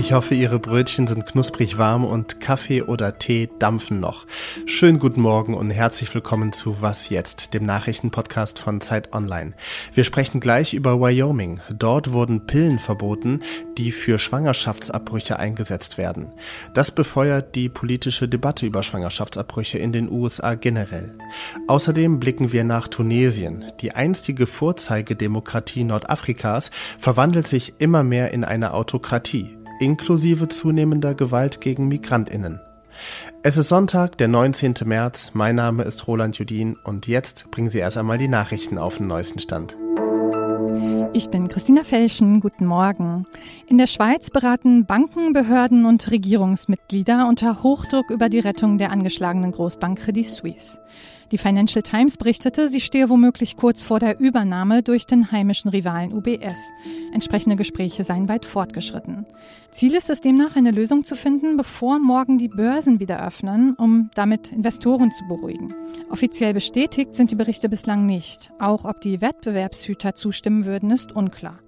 Ich hoffe, Ihre Brötchen sind knusprig warm und Kaffee oder Tee dampfen noch. Schönen guten Morgen und herzlich willkommen zu Was jetzt, dem Nachrichtenpodcast von Zeit Online. Wir sprechen gleich über Wyoming. Dort wurden Pillen verboten, die für Schwangerschaftsabbrüche eingesetzt werden. Das befeuert die politische Debatte über Schwangerschaftsabbrüche in den USA generell. Außerdem blicken wir nach Tunesien. Die einstige Vorzeigedemokratie Nordafrikas verwandelt sich immer mehr in eine Autokratie inklusive zunehmender Gewalt gegen Migrantinnen. Es ist Sonntag, der 19. März. Mein Name ist Roland Judin und jetzt bringen Sie erst einmal die Nachrichten auf den neuesten Stand. Ich bin Christina Felschen. Guten Morgen. In der Schweiz beraten Banken, Behörden und Regierungsmitglieder unter Hochdruck über die Rettung der angeschlagenen Großbank Credit Suisse. Die Financial Times berichtete, sie stehe womöglich kurz vor der Übernahme durch den heimischen Rivalen UBS. Entsprechende Gespräche seien weit fortgeschritten. Ziel ist es demnach, eine Lösung zu finden, bevor morgen die Börsen wieder öffnen, um damit Investoren zu beruhigen. Offiziell bestätigt sind die Berichte bislang nicht. Auch ob die Wettbewerbshüter zustimmen würden, ist unklar.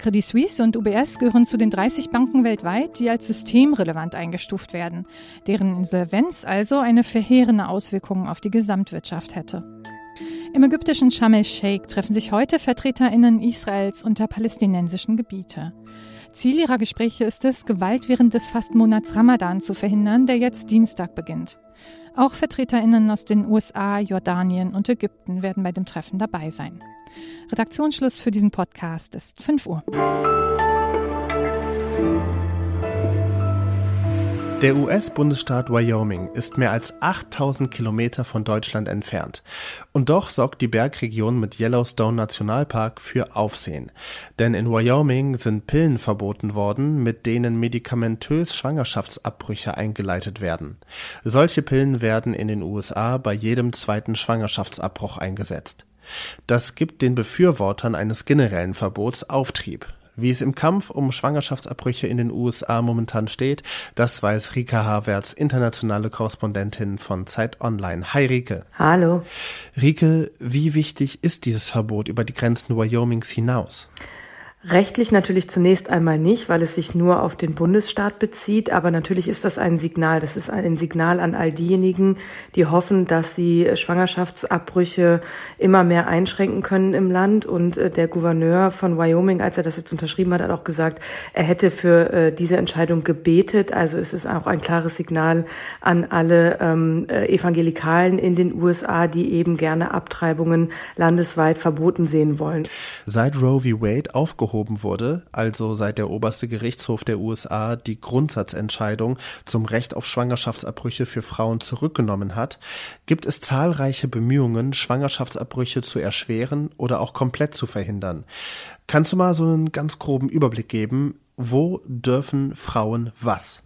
Credit Suisse und UBS gehören zu den 30 Banken weltweit, die als systemrelevant eingestuft werden, deren Insolvenz also eine verheerende Auswirkung auf die Gesamtwirtschaft hätte. Im ägyptischen Sharm el-Sheikh treffen sich heute VertreterInnen Israels und der palästinensischen Gebiete. Ziel ihrer Gespräche ist es, Gewalt während des Fastenmonats Ramadan zu verhindern, der jetzt Dienstag beginnt. Auch VertreterInnen aus den USA, Jordanien und Ägypten werden bei dem Treffen dabei sein. Redaktionsschluss für diesen Podcast ist 5 Uhr. Der US-Bundesstaat Wyoming ist mehr als 8000 Kilometer von Deutschland entfernt. Und doch sorgt die Bergregion mit Yellowstone Nationalpark für Aufsehen. Denn in Wyoming sind Pillen verboten worden, mit denen medikamentös Schwangerschaftsabbrüche eingeleitet werden. Solche Pillen werden in den USA bei jedem zweiten Schwangerschaftsabbruch eingesetzt. Das gibt den Befürwortern eines generellen Verbots Auftrieb. Wie es im Kampf um Schwangerschaftsabbrüche in den USA momentan steht, das weiß Rika Havertz, internationale Korrespondentin von Zeit Online. Hi Rike. Hallo. Rike, wie wichtig ist dieses Verbot über die Grenzen Wyomings hinaus? Rechtlich natürlich zunächst einmal nicht, weil es sich nur auf den Bundesstaat bezieht. Aber natürlich ist das ein Signal. Das ist ein Signal an all diejenigen, die hoffen, dass sie Schwangerschaftsabbrüche immer mehr einschränken können im Land. Und äh, der Gouverneur von Wyoming, als er das jetzt unterschrieben hat, hat auch gesagt, er hätte für äh, diese Entscheidung gebetet. Also es ist auch ein klares Signal an alle ähm, äh, Evangelikalen in den USA, die eben gerne Abtreibungen landesweit verboten sehen wollen. Seit Roe v. Wade aufgehoben aufgehoben wurde, also seit der oberste Gerichtshof der USA die Grundsatzentscheidung zum Recht auf Schwangerschaftsabbrüche für Frauen zurückgenommen hat, gibt es zahlreiche Bemühungen, Schwangerschaftsabbrüche zu erschweren oder auch komplett zu verhindern. Kannst du mal so einen ganz groben Überblick geben, wo dürfen Frauen was?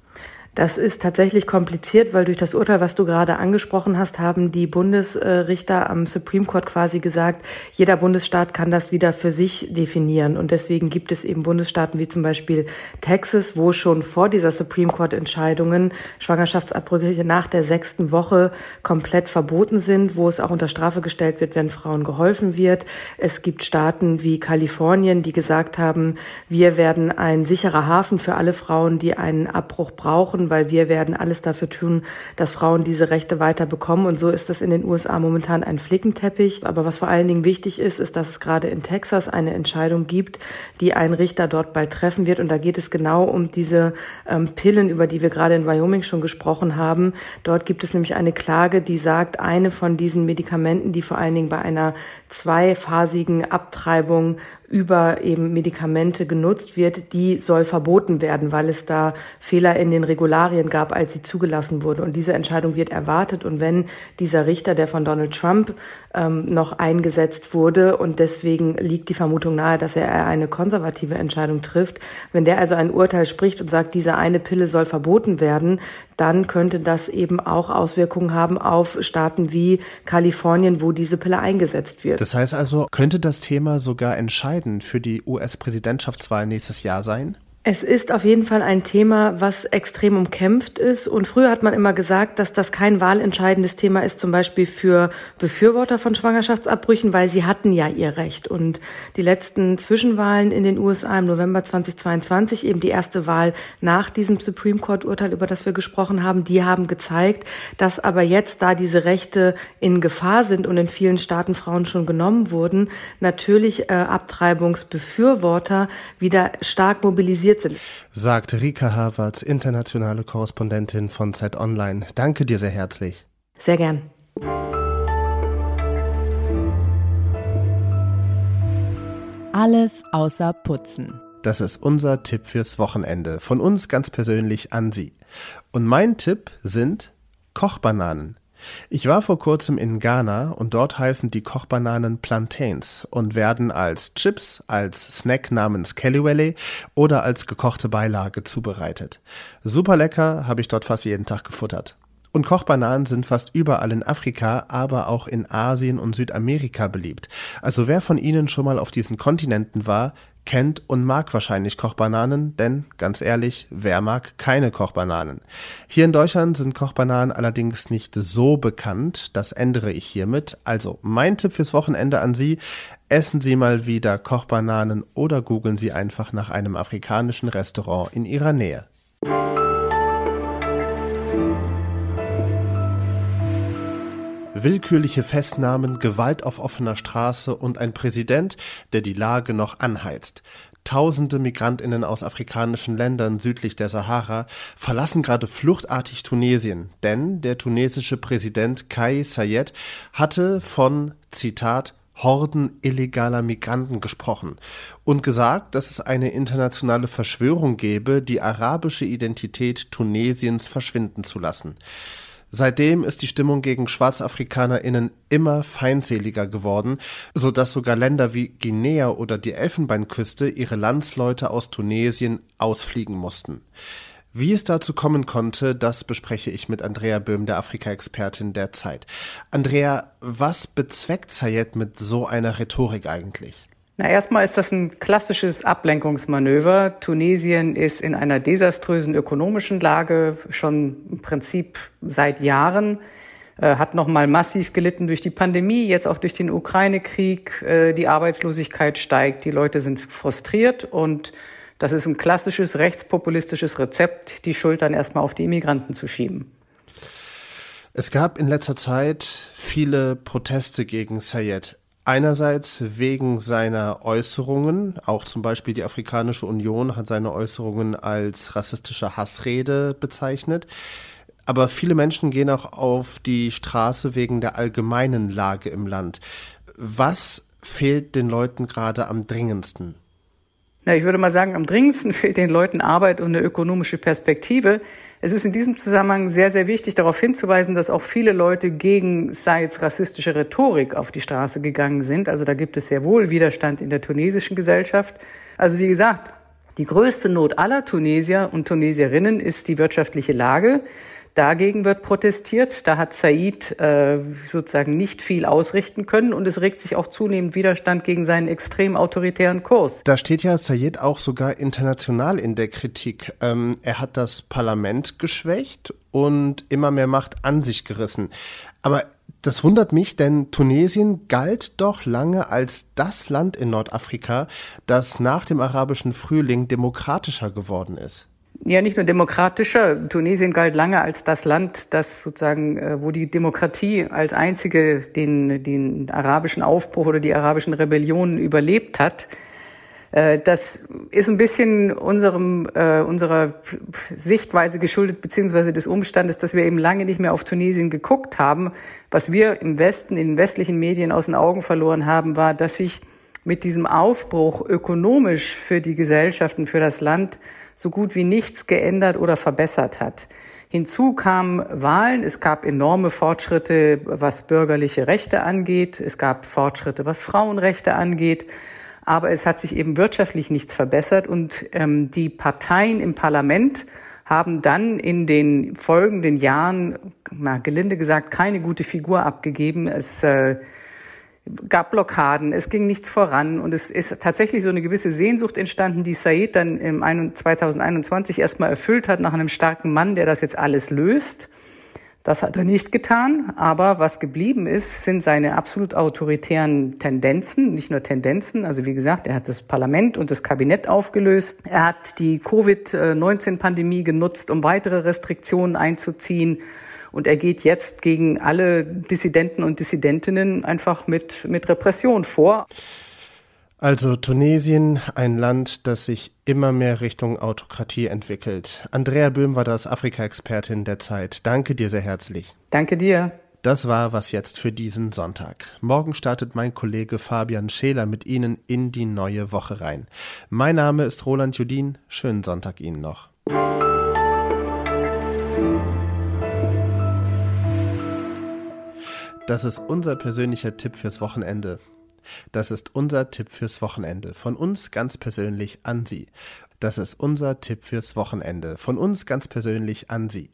Das ist tatsächlich kompliziert, weil durch das Urteil, was du gerade angesprochen hast, haben die Bundesrichter am Supreme Court quasi gesagt, jeder Bundesstaat kann das wieder für sich definieren. Und deswegen gibt es eben Bundesstaaten wie zum Beispiel Texas, wo schon vor dieser Supreme Court Entscheidungen Schwangerschaftsabbrüche nach der sechsten Woche komplett verboten sind, wo es auch unter Strafe gestellt wird, wenn Frauen geholfen wird. Es gibt Staaten wie Kalifornien, die gesagt haben, wir werden ein sicherer Hafen für alle Frauen, die einen Abbruch brauchen machen, weil wir werden alles dafür tun, dass Frauen diese Rechte weiter bekommen. Und so ist das in den USA momentan ein Flickenteppich. Aber was vor allen Dingen wichtig ist, ist, dass es gerade in Texas eine Entscheidung gibt, die ein Richter dort bald treffen wird. Und da geht es genau um diese ähm, Pillen, über die wir gerade in Wyoming schon gesprochen haben. Dort gibt es nämlich eine Klage, die sagt, eine von diesen Medikamenten, die vor allen Dingen bei einer zweiphasigen Abtreibung über eben Medikamente genutzt wird, die soll verboten werden, weil es da Fehler in den Regularien gab, als sie zugelassen wurde. Und diese Entscheidung wird erwartet. Und wenn dieser Richter, der von Donald Trump ähm, noch eingesetzt wurde und deswegen liegt die Vermutung nahe, dass er eine konservative Entscheidung trifft, wenn der also ein Urteil spricht und sagt, diese eine Pille soll verboten werden, dann könnte das eben auch Auswirkungen haben auf Staaten wie Kalifornien, wo diese Pille eingesetzt wird. Das heißt also, könnte das Thema sogar entscheidend für die US-Präsidentschaftswahl nächstes Jahr sein? Es ist auf jeden Fall ein Thema, was extrem umkämpft ist. Und früher hat man immer gesagt, dass das kein wahlentscheidendes Thema ist, zum Beispiel für Befürworter von Schwangerschaftsabbrüchen, weil sie hatten ja ihr Recht. Und die letzten Zwischenwahlen in den USA im November 2022, eben die erste Wahl nach diesem Supreme Court-Urteil, über das wir gesprochen haben, die haben gezeigt, dass aber jetzt, da diese Rechte in Gefahr sind und in vielen Staaten Frauen schon genommen wurden, natürlich äh, Abtreibungsbefürworter wieder stark mobilisiert sind. Sagt Rika Havertz, internationale Korrespondentin von Zeit Online. Danke dir sehr herzlich. Sehr gern. Alles außer Putzen. Das ist unser Tipp fürs Wochenende. Von uns ganz persönlich an Sie. Und mein Tipp sind Kochbananen. Ich war vor kurzem in Ghana und dort heißen die Kochbananen Plantains und werden als Chips, als Snack namens Kellywelly oder als gekochte Beilage zubereitet. Super lecker, habe ich dort fast jeden Tag gefuttert. Und Kochbananen sind fast überall in Afrika, aber auch in Asien und Südamerika beliebt. Also wer von Ihnen schon mal auf diesen Kontinenten war, kennt und mag wahrscheinlich Kochbananen, denn ganz ehrlich, wer mag keine Kochbananen? Hier in Deutschland sind Kochbananen allerdings nicht so bekannt, das ändere ich hiermit. Also mein Tipp fürs Wochenende an Sie, essen Sie mal wieder Kochbananen oder googeln Sie einfach nach einem afrikanischen Restaurant in Ihrer Nähe. Willkürliche Festnahmen, Gewalt auf offener Straße und ein Präsident, der die Lage noch anheizt. Tausende Migrantinnen aus afrikanischen Ländern südlich der Sahara verlassen gerade fluchtartig Tunesien, denn der tunesische Präsident Kai Sayed hatte von, Zitat, Horden illegaler Migranten gesprochen und gesagt, dass es eine internationale Verschwörung gäbe, die arabische Identität Tunesiens verschwinden zu lassen. Seitdem ist die Stimmung gegen SchwarzafrikanerInnen immer feindseliger geworden, so dass sogar Länder wie Guinea oder die Elfenbeinküste ihre Landsleute aus Tunesien ausfliegen mussten. Wie es dazu kommen konnte, das bespreche ich mit Andrea Böhm, der Afrika-Expertin der Zeit. Andrea, was bezweckt Zayed mit so einer Rhetorik eigentlich? Na, erstmal ist das ein klassisches Ablenkungsmanöver. Tunesien ist in einer desaströsen ökonomischen Lage schon im Prinzip seit Jahren, äh, hat nochmal massiv gelitten durch die Pandemie, jetzt auch durch den Ukraine-Krieg. Äh, die Arbeitslosigkeit steigt, die Leute sind frustriert und das ist ein klassisches rechtspopulistisches Rezept, die Schultern erstmal auf die Immigranten zu schieben. Es gab in letzter Zeit viele Proteste gegen Sayed. Einerseits wegen seiner Äußerungen, auch zum Beispiel die Afrikanische Union hat seine Äußerungen als rassistische Hassrede bezeichnet. Aber viele Menschen gehen auch auf die Straße wegen der allgemeinen Lage im Land. Was fehlt den Leuten gerade am dringendsten? Na, ich würde mal sagen, am dringendsten fehlt den Leuten Arbeit und eine ökonomische Perspektive. Es ist in diesem Zusammenhang sehr, sehr wichtig, darauf hinzuweisen, dass auch viele Leute gegen Saids rassistische Rhetorik auf die Straße gegangen sind. Also da gibt es sehr wohl Widerstand in der tunesischen Gesellschaft. Also wie gesagt, die größte Not aller Tunesier und Tunesierinnen ist die wirtschaftliche Lage. Dagegen wird protestiert. Da hat Said äh, sozusagen nicht viel ausrichten können und es regt sich auch zunehmend Widerstand gegen seinen extrem autoritären Kurs. Da steht ja Said auch sogar international in der Kritik. Ähm, er hat das Parlament geschwächt und immer mehr Macht an sich gerissen. Aber das wundert mich, denn Tunesien galt doch lange als das Land in Nordafrika, das nach dem arabischen Frühling demokratischer geworden ist ja nicht nur demokratischer. Tunesien galt lange als das Land, das sozusagen, äh, wo die Demokratie als einzige den, den arabischen Aufbruch oder die arabischen Rebellionen überlebt hat. Äh, das ist ein bisschen unserem, äh, unserer Sichtweise geschuldet, beziehungsweise des Umstandes, dass wir eben lange nicht mehr auf Tunesien geguckt haben. Was wir im Westen, in den westlichen Medien aus den Augen verloren haben, war, dass sich mit diesem Aufbruch ökonomisch für die Gesellschaften, für das Land so gut wie nichts geändert oder verbessert hat. Hinzu kamen Wahlen, es gab enorme Fortschritte, was bürgerliche Rechte angeht, es gab Fortschritte, was Frauenrechte angeht, aber es hat sich eben wirtschaftlich nichts verbessert und ähm, die Parteien im Parlament haben dann in den folgenden Jahren, mal gelinde gesagt, keine gute Figur abgegeben. Es äh, gab Blockaden, es ging nichts voran und es ist tatsächlich so eine gewisse Sehnsucht entstanden, die Said dann im 2021 erstmal erfüllt hat nach einem starken Mann, der das jetzt alles löst. Das hat er nicht getan, aber was geblieben ist, sind seine absolut autoritären Tendenzen, nicht nur Tendenzen, also wie gesagt, er hat das Parlament und das Kabinett aufgelöst, er hat die Covid-19-Pandemie genutzt, um weitere Restriktionen einzuziehen und er geht jetzt gegen alle Dissidenten und Dissidentinnen einfach mit, mit Repression vor. Also Tunesien, ein Land, das sich immer mehr Richtung Autokratie entwickelt. Andrea Böhm war das Afrika-Expertin der Zeit. Danke dir sehr herzlich. Danke dir. Das war was jetzt für diesen Sonntag. Morgen startet mein Kollege Fabian Scheler mit Ihnen in die neue Woche rein. Mein Name ist Roland Judin. Schönen Sonntag Ihnen noch. Das ist unser persönlicher Tipp fürs Wochenende. Das ist unser Tipp fürs Wochenende. Von uns ganz persönlich an Sie. Das ist unser Tipp fürs Wochenende. Von uns ganz persönlich an Sie.